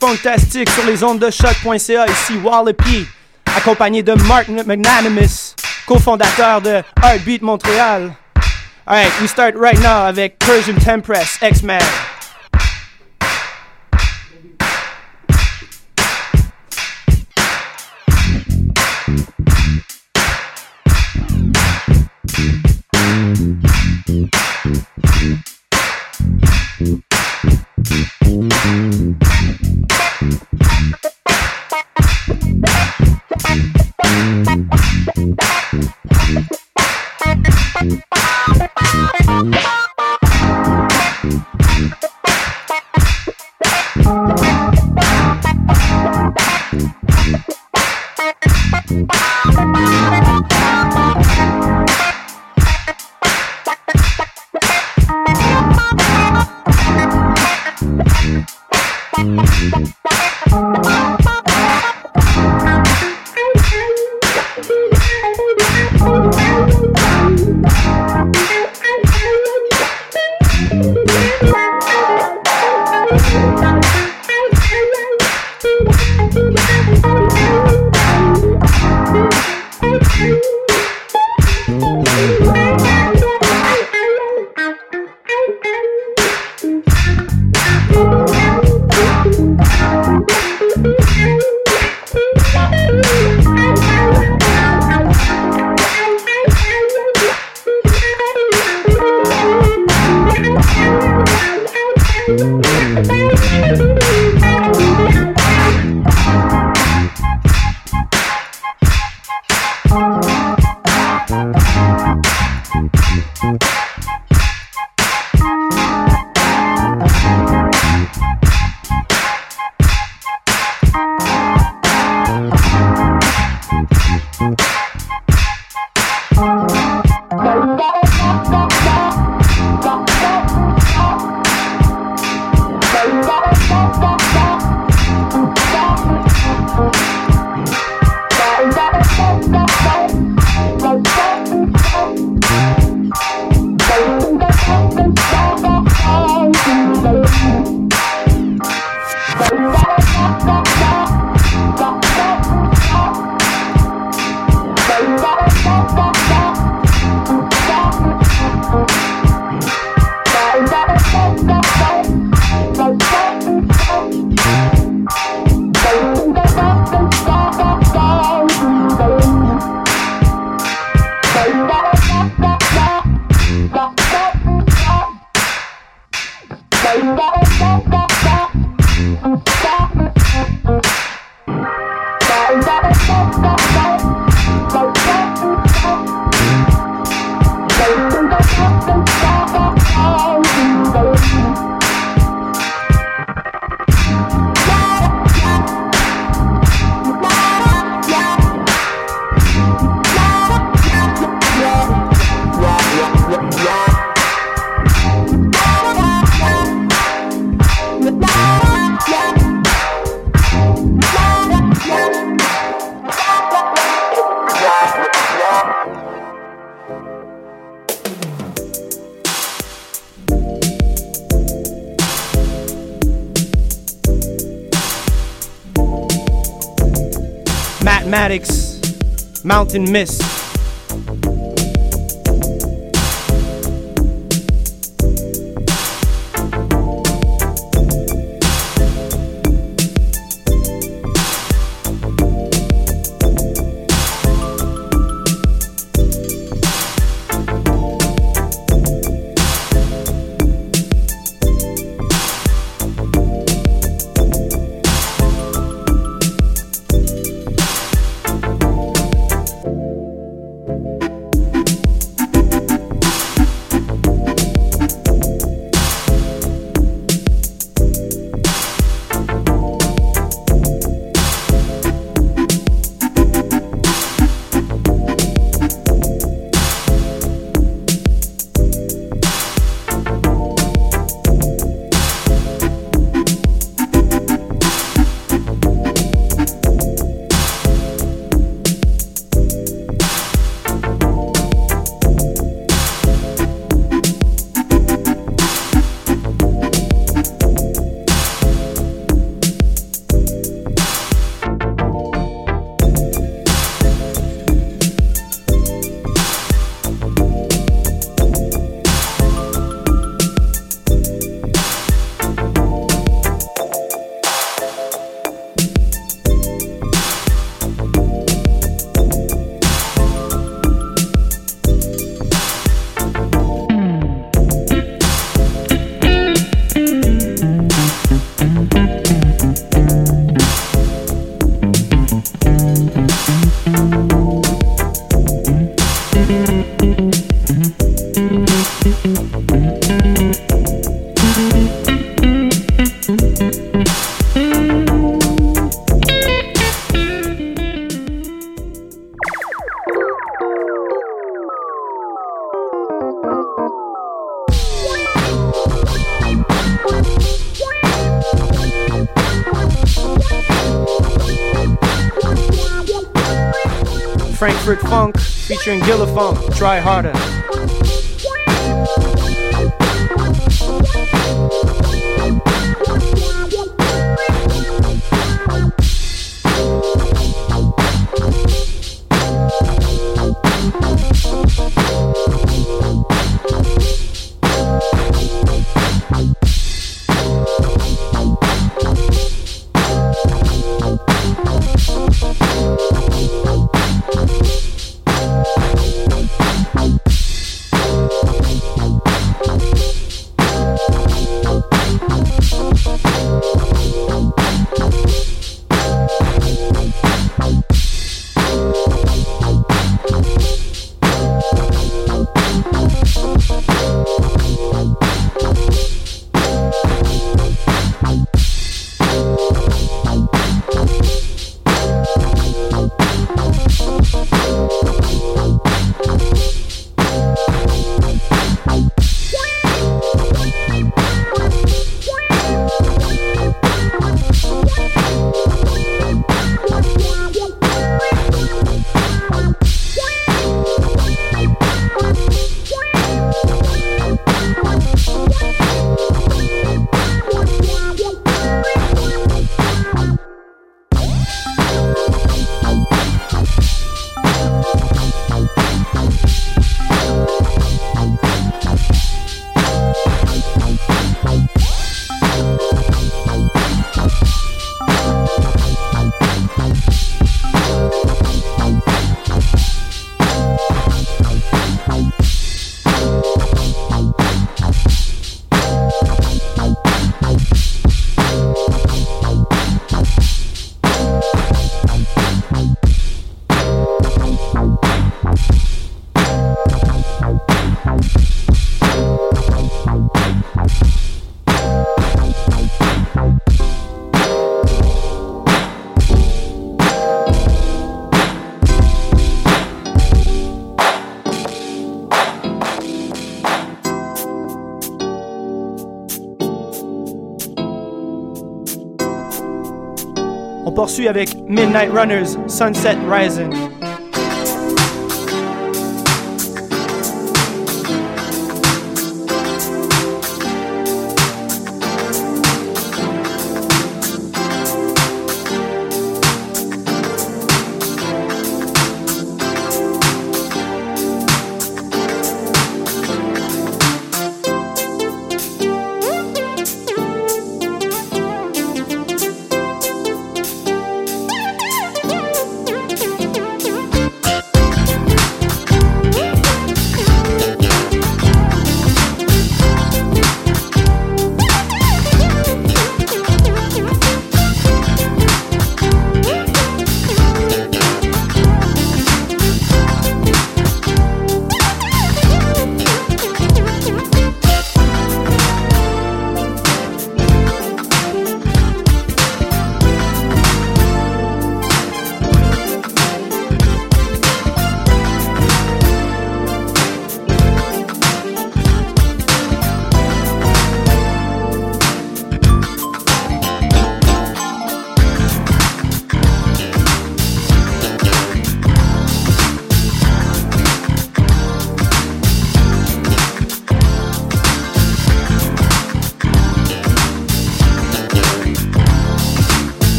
fantastique sur les ondes de choc.ca. Ici Wallopy, accompagné de Mark McNanimous, cofondateur de Heartbeat Montréal. Alright, we start right now avec Persian Tempress, X-Man. Mountain Mist. Try Harder. Avec Midnight Runners Sunset Rising.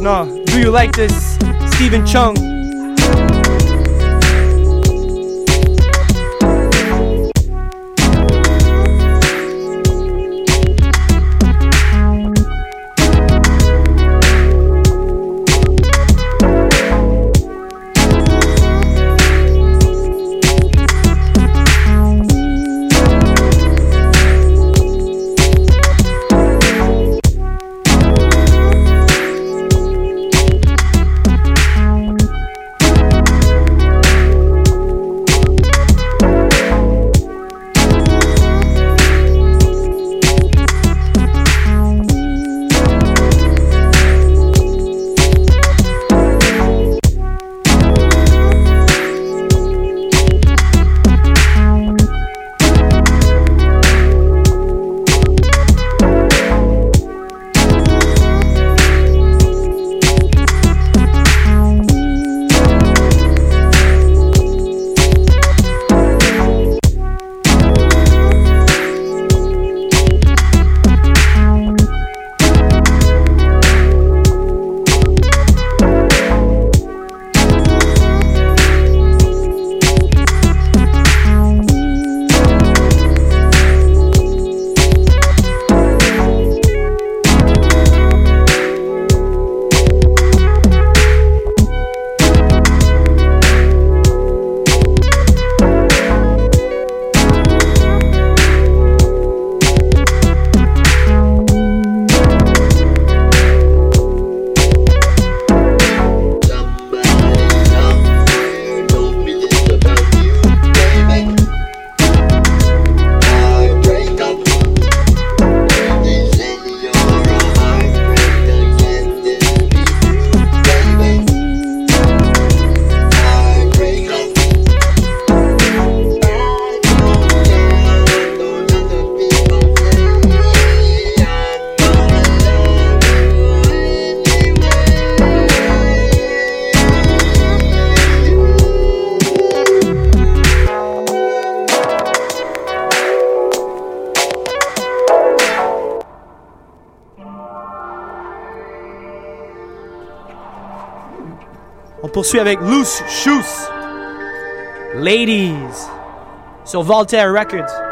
No. Do you like this? Stephen Chung. Poursuit avec Loose Shoes. Ladies. Sur Voltaire Records.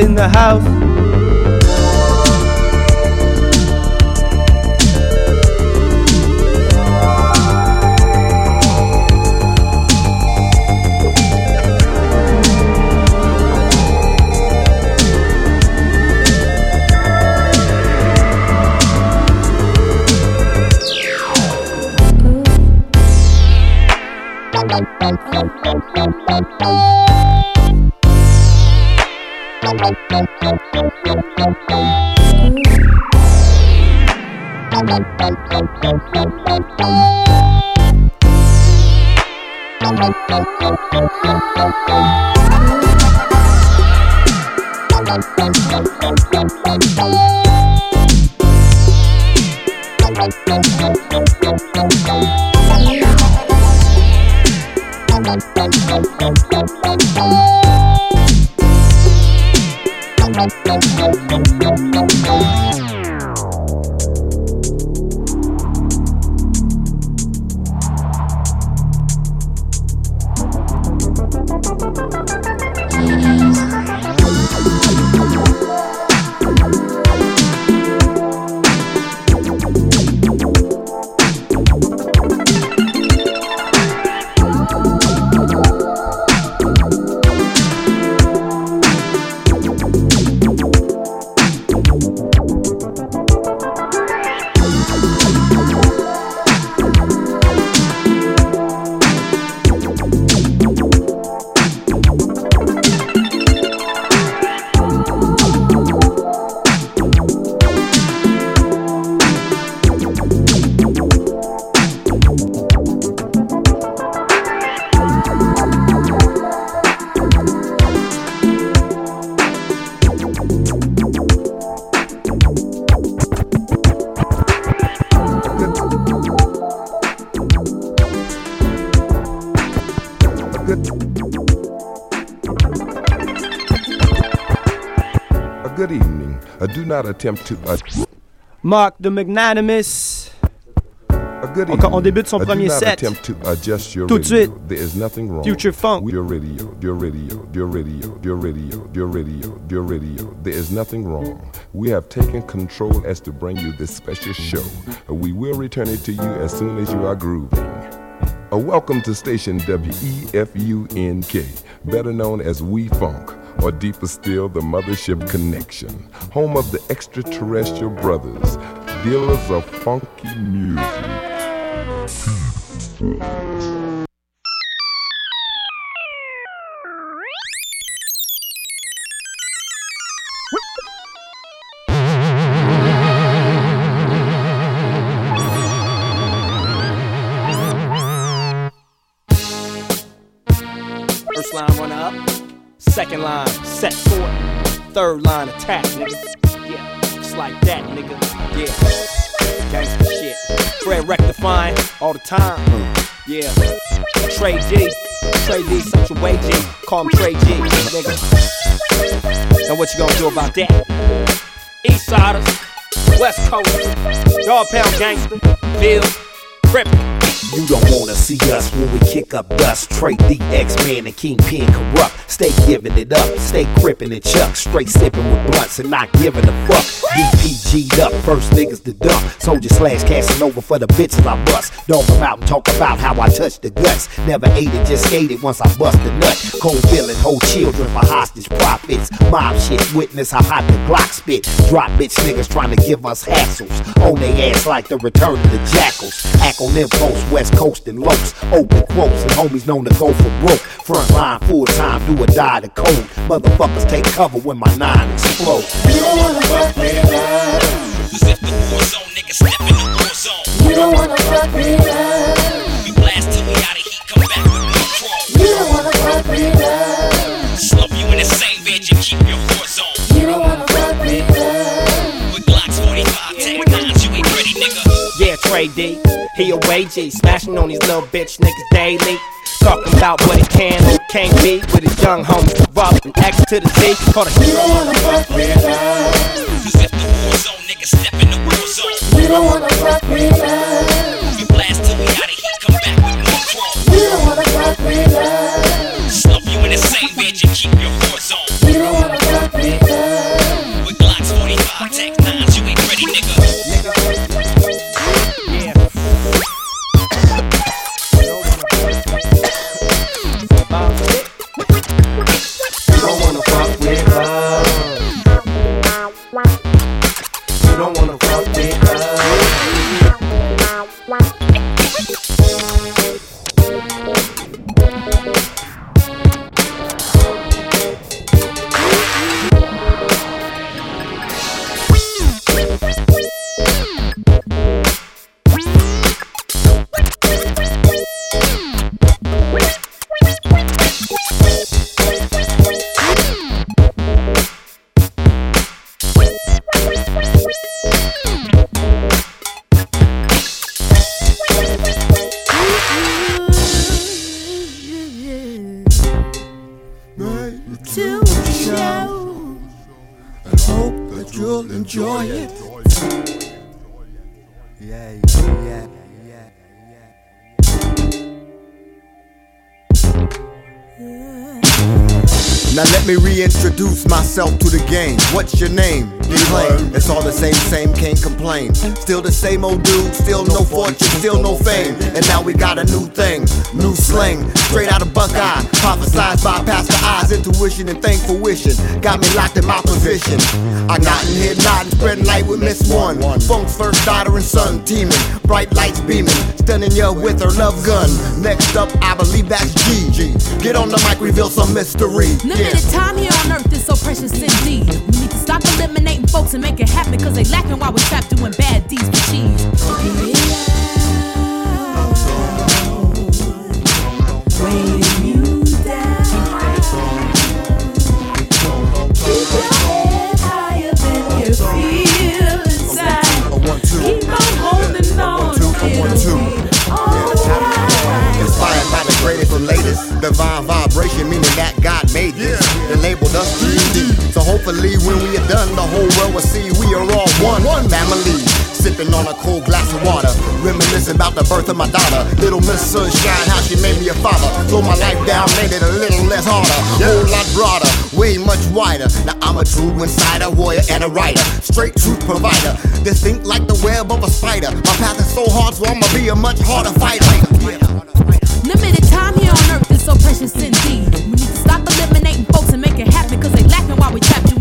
In the house. Not attempt to. Uh, Mark the Magnanimous. Good on, débute son premier set. Adjust your Tout de suite. There is nothing wrong. Future funk. Your radio, your radio, your radio, your radio, your radio, your radio. There is nothing wrong. We have taken control as to bring you this special show. We will return it to you as soon as you are grooving. A welcome to station WEFUNK, better known as We Funk or deeper still, the Mothership Connection, home of the extraterrestrial brothers, dealers of funky music. Second line, set for Third line, attack, nigga. Yeah, just like that, nigga. Yeah, gangsta shit. Fred rectifying all the time. Yeah, Trey D, Trey D, a way G. Call him Trey G, nigga. Now what you gonna do about that? East Siders, West Coast, Dog Pound Gangster, Bill, Crippin'. You don't wanna see us when we kick up dust. Trade the X-Man and Kingpin corrupt. Stay giving it up, stay crippin' and chuck. Straight sippin' with blunts and not giving a fuck. DPG'd up, first niggas to dump. Soldier slash casting over for the bitches I bust. Don't come out and talk about how I touched the guts. Never ate it, just skated once I bust the nut. Cold feeling, whole children for hostage profits. Mob shit, witness how hot the Glock spit. Drop bitch niggas trying to give us hassles. On they ass like the return of the jackals. Act on posts, West Coast and Los. Open quotes and homies known to go for broke. Front line full time, do or die the code. Motherfuckers take cover when my nine explodes. You don't wanna fuck me up. Cause if the war zone, niggas step in the war zone. You don't wanna fuck me up. We blast till we out of heat, come back with more crawl. You don't wanna fuck me up. Slump you in the same bed, you keep your Yeah, Trey D. He a way G, smashing on these little bitch niggas daily. Talking about what it can or can't be with his young homies corrupt and X to the Z. For the You don't wanna fuck me up. Cause if the war zone, niggas step in the war zone. You don't wanna fuck me up. We blast till we out of heat, come back with more crawl. You don't wanna fuck me up. Slump you in the same bed, you keep your war zone. You don't wanna fuck me up. Us. Myself to the game. What's your name? Complain. Still the same old dude, still no fortune, still no fame. And now we got a new thing, new slang, straight out of Buckeye. Prophesized by Pastor Eyes, intuition and thankful wishing. Got me locked in my position. I got in here nodding, spreading light with Miss One. Funk's first daughter and son teaming, bright lights beaming, stunning you with her love gun. Next up, I believe that's G. Get on the mic, reveal some mystery. Limited time here on earth is so precious indeed. We need to stop eliminating folks and make it happen because they lacking while we're trapped doing bad deeds for cheese. Weighing you down. Keep your head higher than you feel inside. A one, two. Keep on holding on Two, a one, two. Alright. Inspired by the greatest and latest divine vibration, meaning that God made this and labeled us 3D. So hopefully, when we are done, the whole world will see we are all one, one family. Sipping on a cold glass of water, reminiscing about the birth of my daughter. Little Miss Sunshine, how she made me a father. Slow my life down, made it a little less harder, whole lot broader, way much wider. Now I'm a true insider, warrior and a writer, straight truth provider. Distinct like the web of a spider. My path is so hard, so I'ma be a much harder fighter. Limited time here on earth is so precious indeed. We need to stop eliminating folks and make it happen because they lacking while we trapped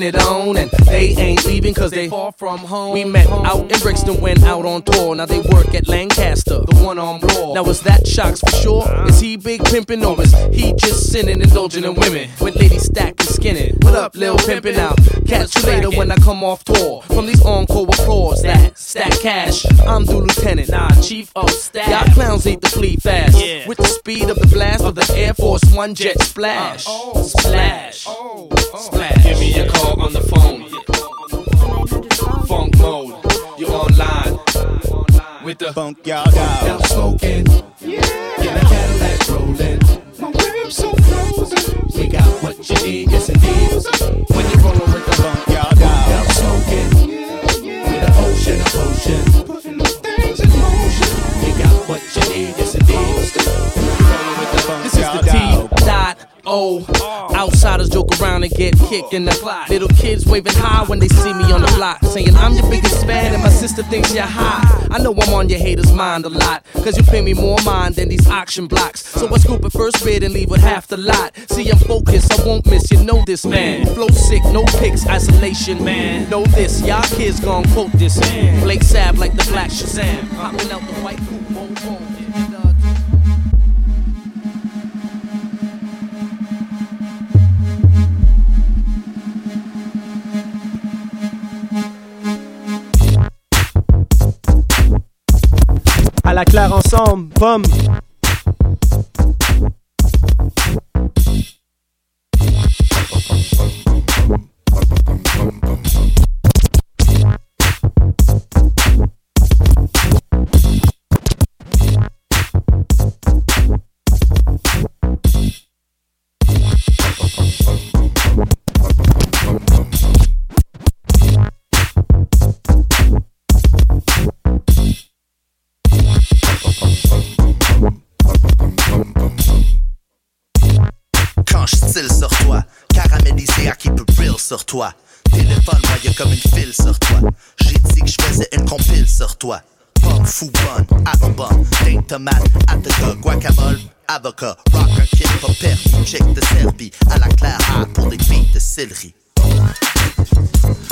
it on, and they ain't leaving cause they far from home. We met out in Brixton, went out on tour. Now they work at Lancaster, the one on Bloor. Now is that Shocks for sure? Is he big pimpin' or is he just sinning, indulging in women? With ladies stacking, skinning. What up, Lil Pimpin' out? Catch you later when I come off tour. From these encore applause that stack cash. I'm the lieutenant, nah, chief of staff. Y'all clowns ain't the flee fast. With the speed of the blast of the Air Force One jet splash. Uh, oh. Splash. Oh, oh. Splash. Give me a call on the phone. Funk mode. You online. With the Funk y'all down. Out smoking. In a Cadillac rolling. My rims so frozen. We got what you need, yes indeed. When you rollin' with the Funk y'all down. out smoking. With an ocean of. Putting the things in motion. We got what you need, yes indeed. Funk This is the. T dot O. Outsiders joke around and get kicked in the plot. Little kids waving high when they see me on the block, saying I'm your biggest fan and my sister thinks you're high. I know I'm on your haters' mind a lot, cause you pay me more mind than these auction blocks. So I scoop it first bid and leave with half the lot. See, I'm focused, I won't miss, you know this man. Flow sick, no pics, isolation, man. Know this, y'all kids gon' quote this. Blake Sab like the black Shazam. Popping out the white À la claire ensemble, pomme. Sur toi. Téléphone, y'a comme une file sur toi. J'ai dit que je faisais une compile sur toi. Pomme fou bonne, des tomates, avocat, guacamole, avocat, rocker, kid, pas permis, chick de Serbie, à la claire ah, pour des filles de céleri.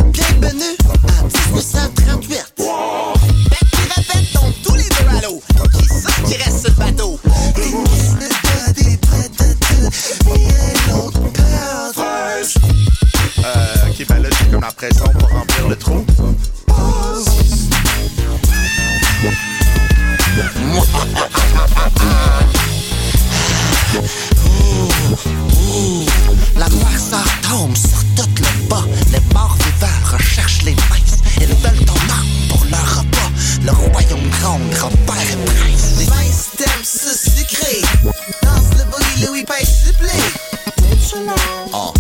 Bienvenue à 1938. Qui répète donc tous les deux à l'eau. Qui ça qui reste sur bateau? Là, j'ai comme la pression pour remplir le trou. La noirceur tombe sur tout le bas. Les morts vivants recherchent les minces. Ils veulent ton âme pour leur repas. Le royaume gronde, repère et prince. Les minces t'aiment se sucrer. Danse le boogie, Louis paye supplé. Oh.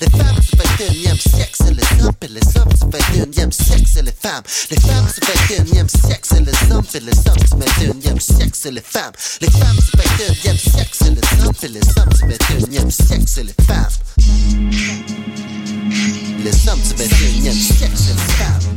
Les femmes. Du 21e siècle, c'est les hommes, et les hommes du 21e siècle, c'est les femmes. Les femmes du 21e siècle, c'est les hommes, et les hommes du 21e siècle, c'est les femmes. Les femmes du 21e siècle, c'est les hommes, et les hommes du 21e siècle, c'est les femmes. Les hommes du 21e siècle, c'est les femmes.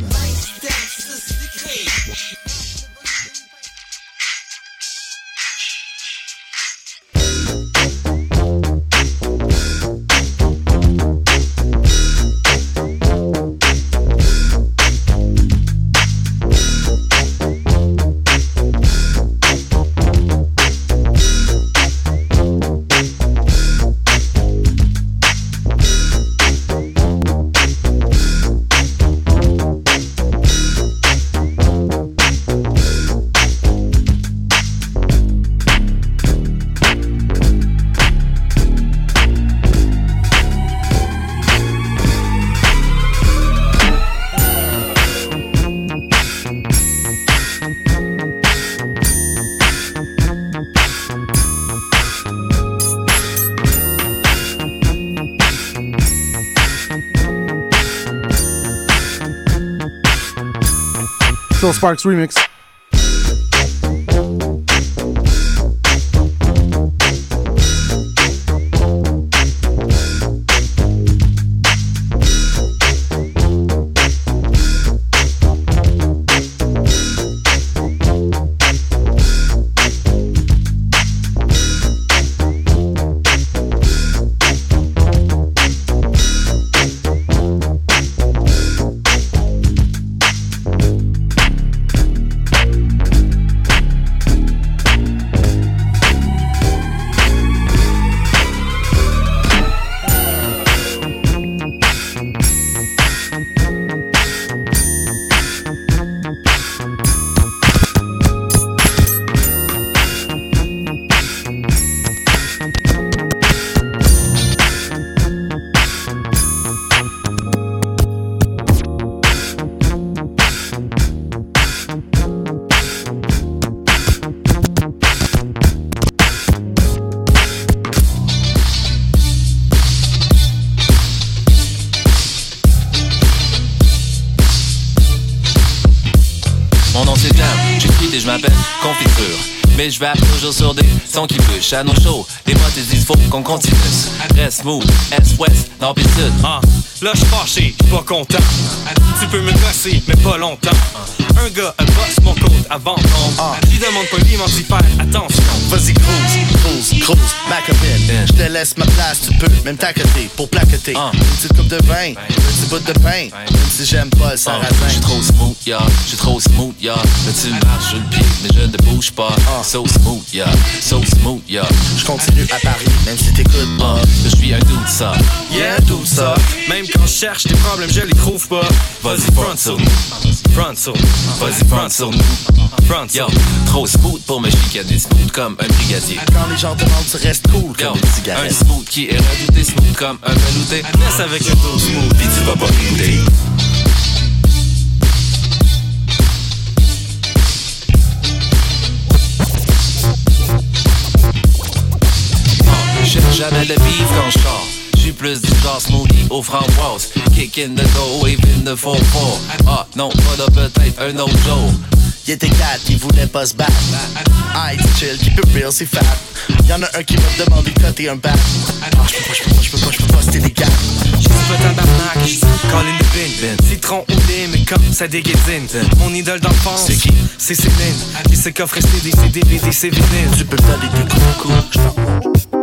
Phil Sparks remix. M'appelle Confiture. Mais je vais toujours sur des sons qui push à nos shows. Les mots te disent faut qu'on continue. Reste smooth, est-ouest, nord pis sud. Ah, là j'suis fâché, j'suis pas content. Tu peux me gosser, mais pas longtemps. Un gars a boss mon code avant tombe. J'y demande poliment d'y faire attention. Vas-y, cruise, cruise, cruise, ma copine. Je te laisse ma place, tu peux même t'accoter pour plaqueter. Une petite coupe de vin, un petit bout de pain. Même si j'aime pas le sarrasin. J'suis trop smooth, ya, j'suis trop smooth, ya. Là tu marches sur le pied, mais je ne bouge pas. So smooth, ya, so smooth, ya. Je continue à Paris, même si t'écoutes pas. Je suis un doute ça. Yeah, tout ça. Même quand je cherche des problèmes, je les trouve pas. Vas-y, front sur nous. Front sur Vas-y, front sur nous. Front Yo, trop smooth pour me chicaner, smooth comme un brigadier. Quand les gens demandent, tu restes cool Yo, comme une un smooth qui est redouté, smooth comme un velouté. Laisse avec le dos smooth. Pis tu vas pas écouter. Jamais le beef quand je sors. J'suis plus du genre smoothie aux framboises. Kick in the door, wave in the 4 Ah non, pas de peut-être un autre jour. Il était quatre, il voulait pas se battre. Aïe, chill, keep it real, c'est fat. Y'en a un qui m'a demandé de coter un bat. Ah, j'peux pas, j'peux pas, j'peux pas, j'peux pas, c'était légal. J'suis pas tabarnak, j'suis Colin de bin. Citron ou mais comme ça déguédine. Mon idole d'enfance, C'est qui? C'est Céline. Qui se coffre des CD, des c'est vinyle. Tu peux des coups de coups, j't'en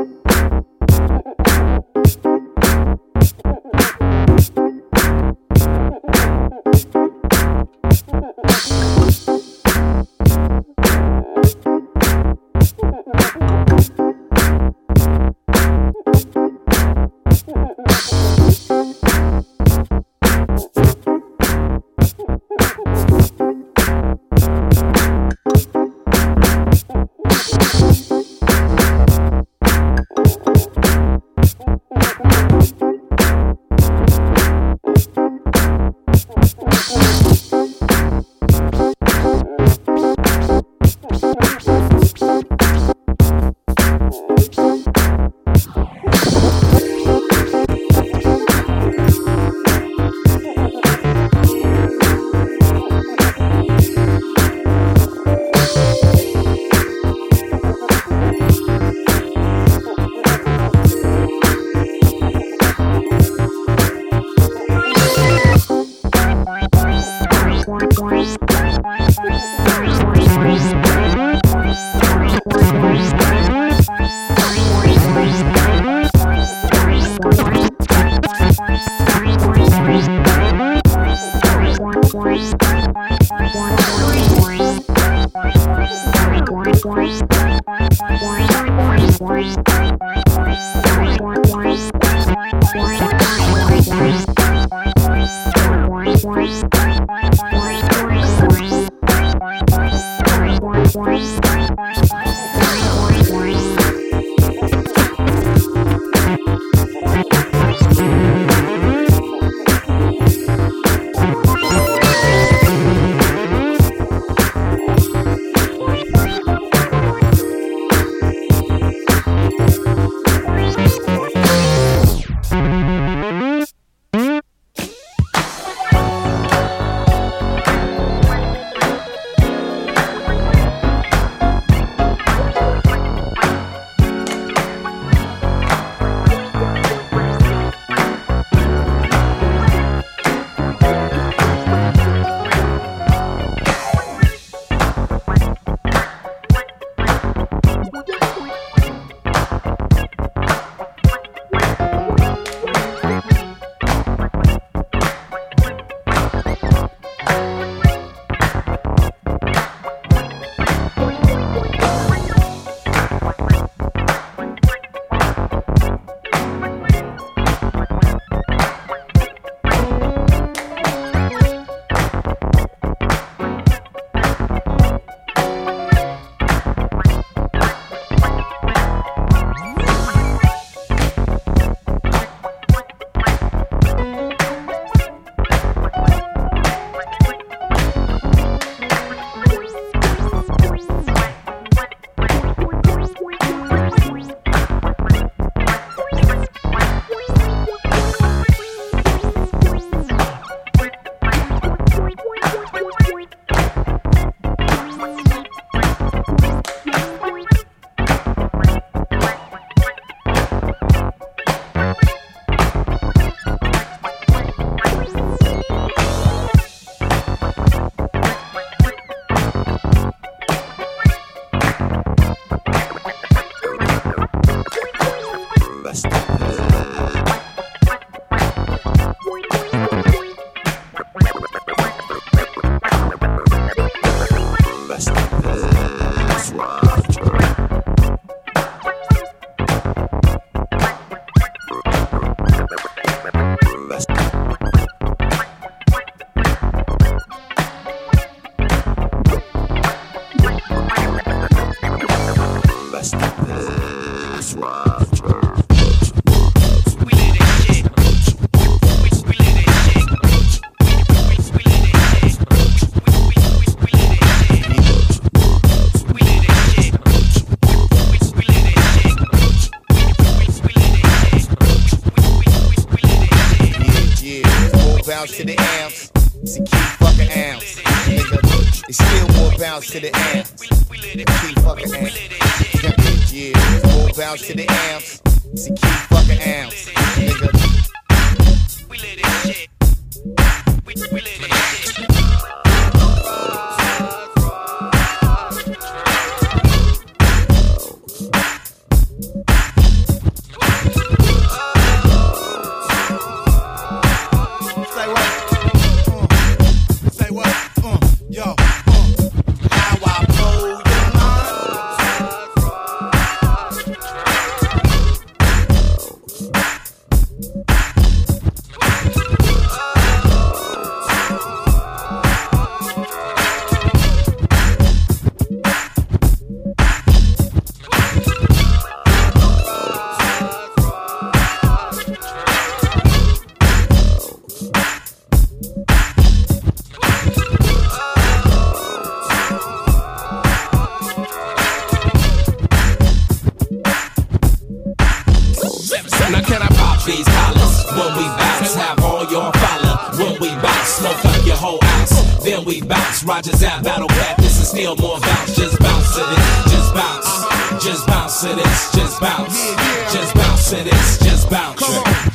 This is still more bounce. Just bounce to this, just bounce, just bounce to this, just bounce, just bounce to this, just bounce,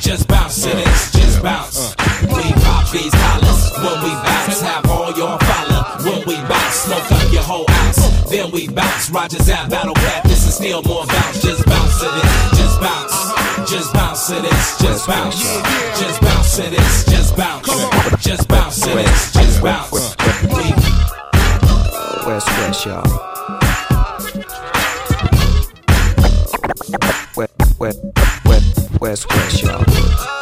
just bounce to this, just bounce. We pop these collars when we bounce. Have all your follow when we bounce. Smoke up your whole house, then we bounce. Rogers at Battle Cat. This is still more bounce. Just bounce to this, just bounce. Just bounce to this, just bounce. Just bounce to this, just bounce. Just bounce to this, just bounce. We West y'all. West West West West West, y'all.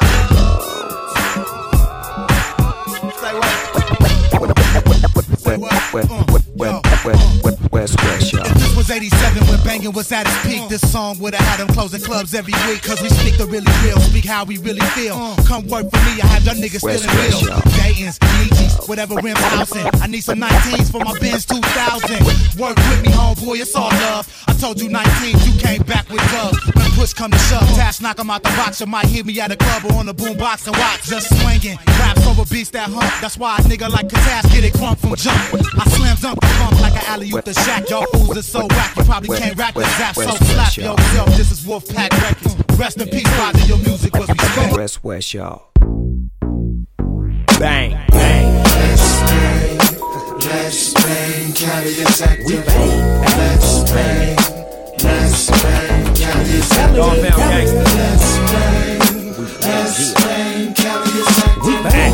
West West West West West, y'all. If this was 87 when banging was at its peak, this song would've had them closing clubs every week. Cause we speak the really real, speak how we really feel. Uh. Come work for me, I have your niggas West, feeling West, real. y'all. Dayton's, Nietzsche's, whatever rim housing. I need some 19s for my Benz 2000. Work with me, homeboy, it's all love. I told you 19, you came back with love. When push come to shove, task knock 'em out the box. You might hear me at a club or on the boombox and watch. Just swinging, raps over beats that hump. That's why a nigga like Katas get it crump from jump. I slam dunk the bump like an alley oop the shack. Y'all fools are so whack, you probably can't rap the zap. So slap yourself. This is Wolfpack Records. Rest in peace, Roger. Your music was respect. West West, y'all. Bang, bang. Let's bang, Cali is active. Let's bang, let's bang, Cali is Gangsta. Let's bang, let's bang, Cali is. We back.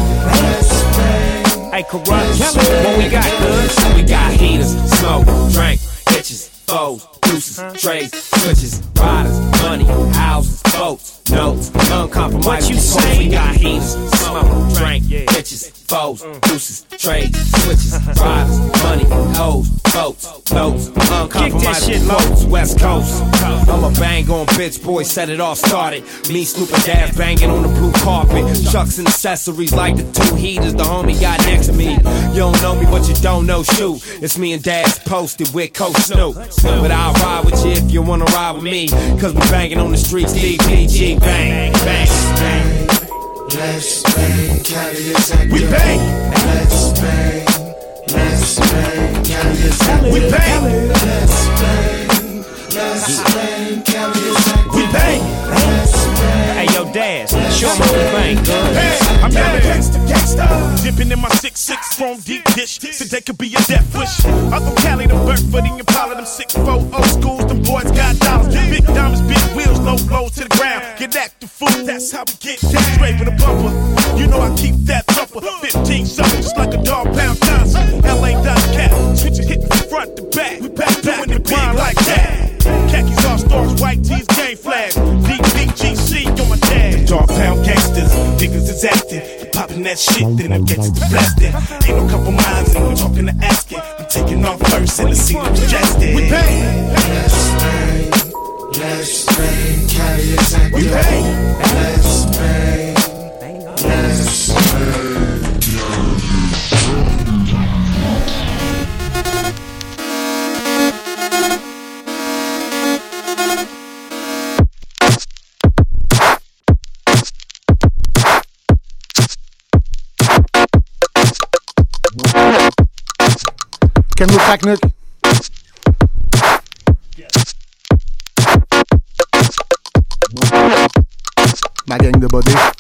Corrupt. What we got? We got heaters, smoke, drink, bitches, foes, deuces, trays, switches, riders, money, houses, boats, notes, uncompromised. What you say? We got heaters, smoke, drink, bitches, foes, deuces, trades, switches, riders, money, hoes, boats, notes, uncompromised. shit low. West Coast. I'm a bang on bitch, boy, set it off, started. Me, Snoop and Daz banging on the blue carpet. Chucks and accessories like the two heaters the homie got next to me. You don't know me, but you don't know shoot. It's me and Daz's posted with Coach Snoop. But I'll ride with you if you wanna ride with me. Cause we banging on the streets, DPG, bang, bang, bang. Let's bang, is active. We bang. Let's bang, let's bang, is active. We bang. Let's bang, let's bang, Cali bang. Hey, yo, Daz, show 'em how we bang. Hey, I'm down to gangsta, gangsta. Dipping in my six six from deep dish. Today could be a death wish. I'm from Cali to Burford and Impala. Them six four old schools. Them boys got dollars. Big diamonds, big wheels, low blow to the ground. Get active, fool. That's how we get down. Straight with a bumper. You know I keep that thumper. 15 something, just like a dog pound Johnson. LA done cap. Switch it hitting from front to back. We back doing the grind like that. Khakis all stars, white tees, game flag. DPGC on my tag. Dog pound gangsters, niggas is acting. Popping that shit, then it gets to blasting. Ain't no couple minds, and we talking to asking. I'm taking off first, and the scene is congested. We bang. Let's bang, let's bang, Cali is active. We bang. Let's bang, let's bang. Can we pack it? Yes. Bang the body.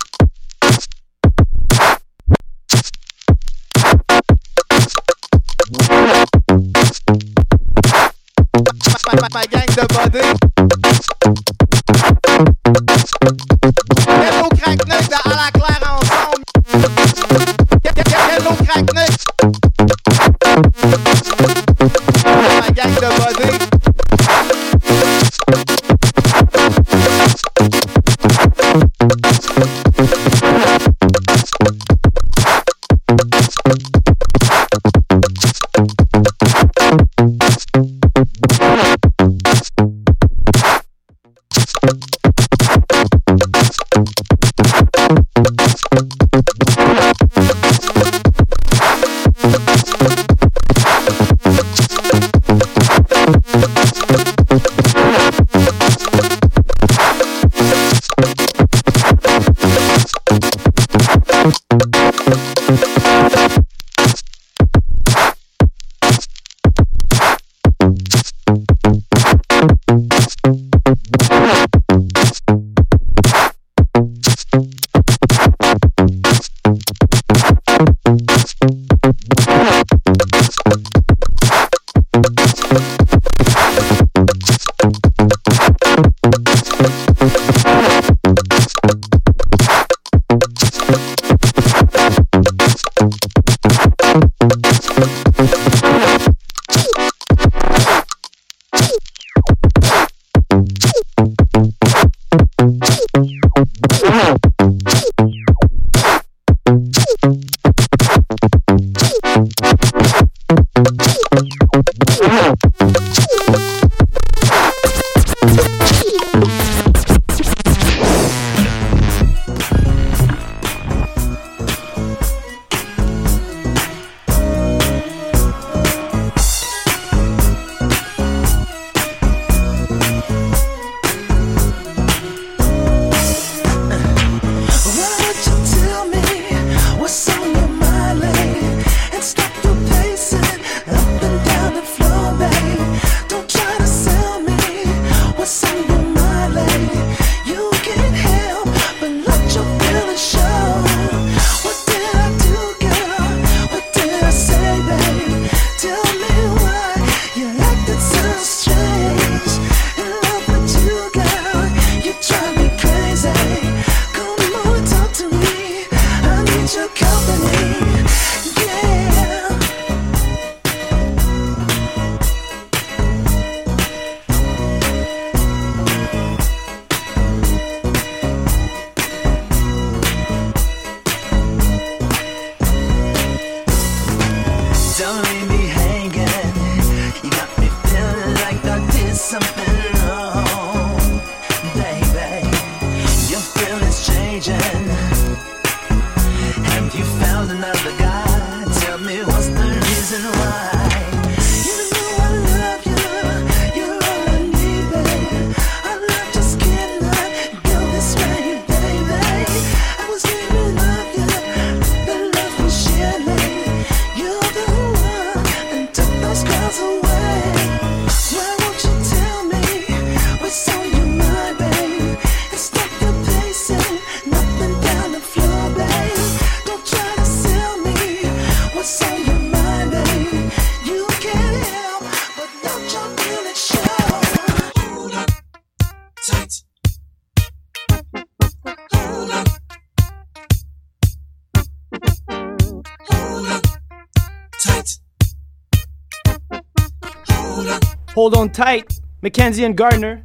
Hold on tight, Mackenzie and Gardner.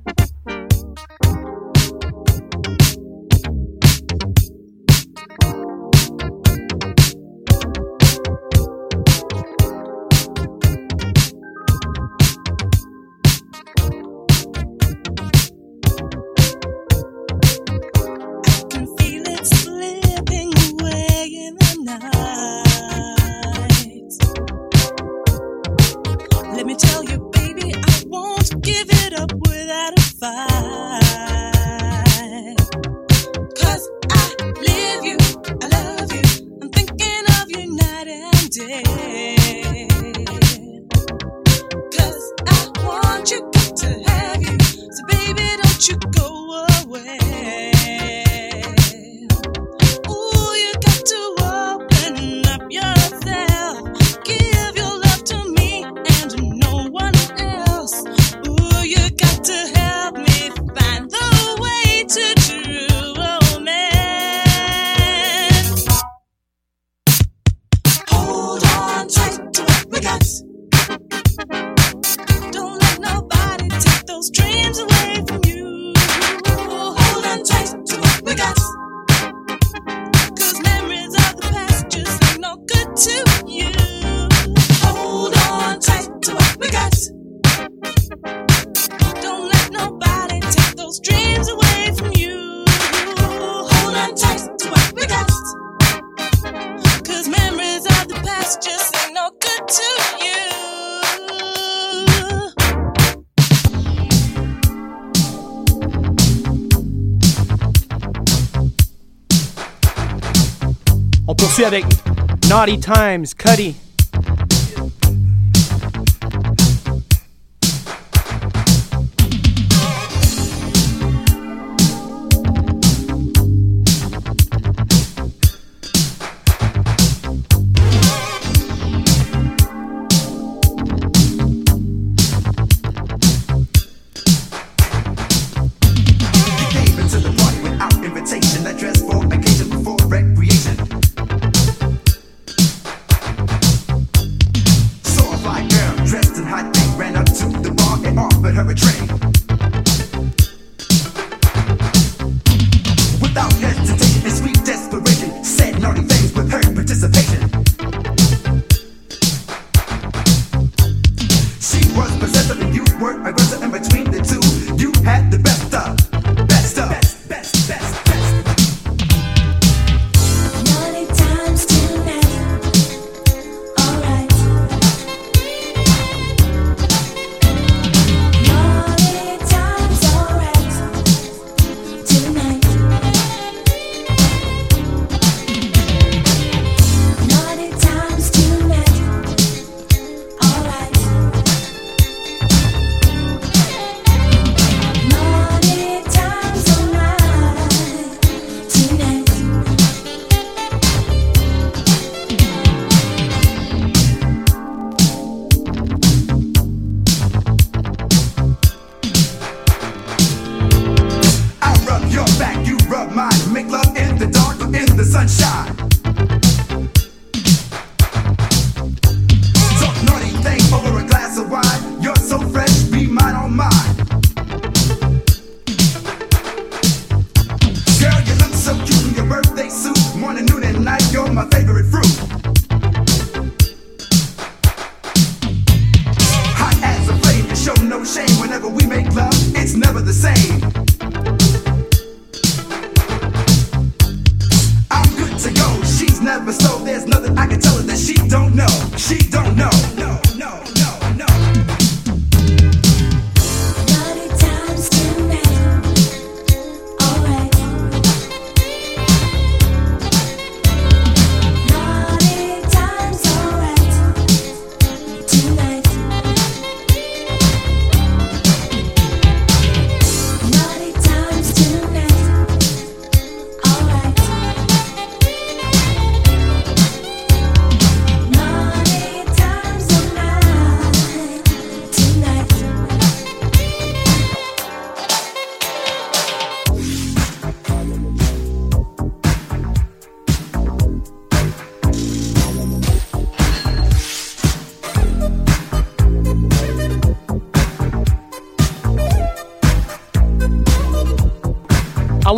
Civic, Naughty Times, Cuddy.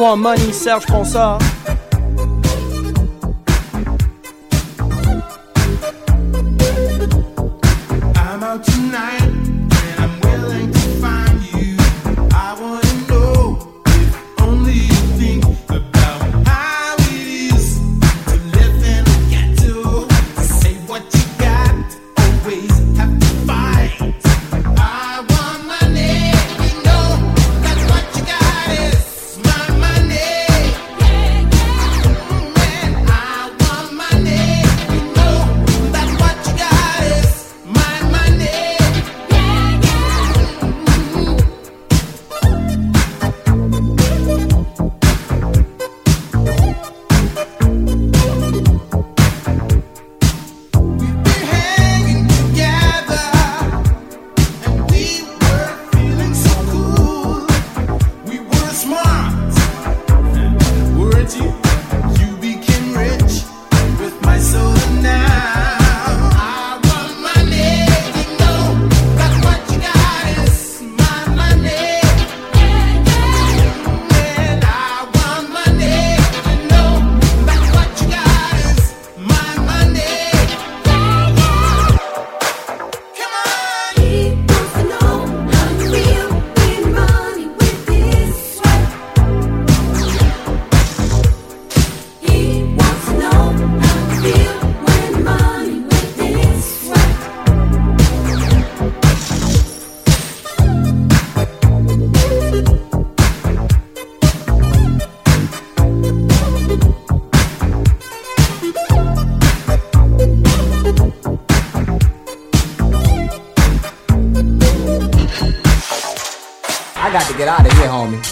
moi money, Serge, prends. I'm out tonight.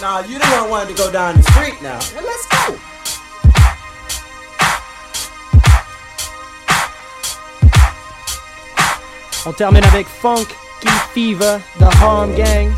Nah, you the one wanted to go down the street now. Well, let's go. On termine avec Funk Key Fever de Harm Gang.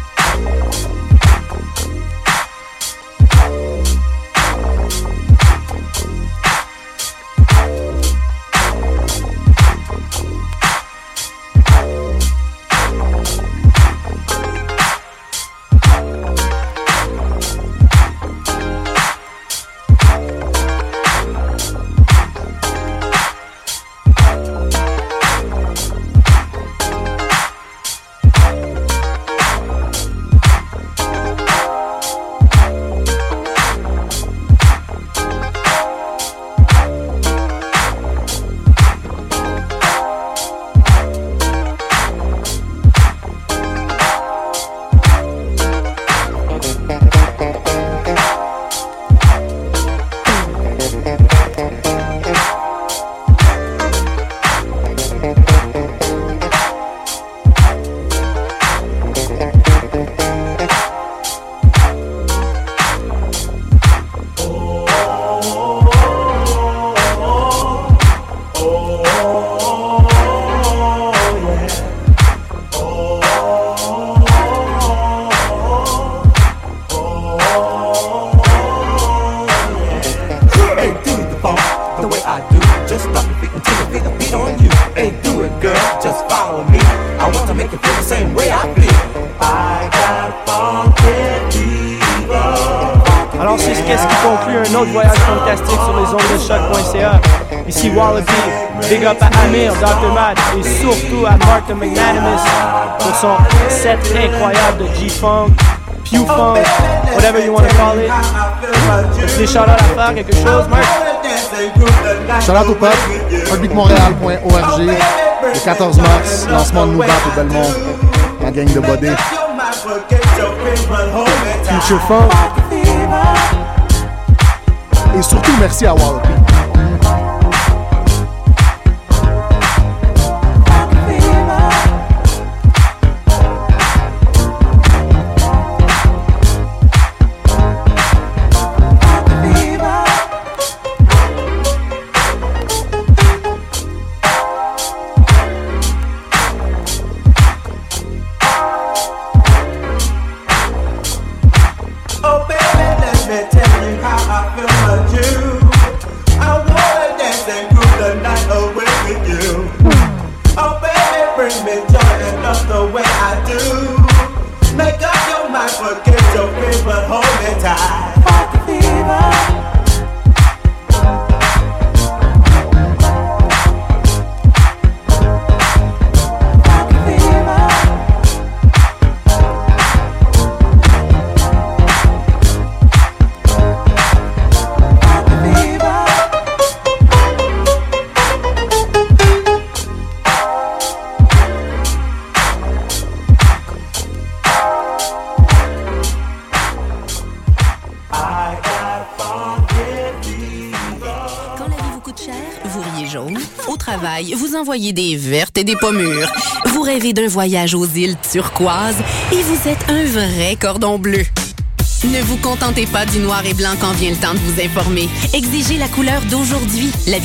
Incroyable de G-Funk, Pew Funk, whatever you want to call it. As-tu des shout-outs à faire, quelque chose, Mark? Shout-out au peuple, heartbeatmontréal.org, le 14 mars, lancement de Bat au Belmont, en gang de body. Future Funk. Et surtout, merci à Wallopy. Des vertes et des pommures. Vous rêvez d'un voyage aux îles turquoises et vous êtes un vrai cordon bleu. Ne vous contentez pas du noir et blanc quand vient le temps de vous informer. Exigez la couleur d'aujourd'hui.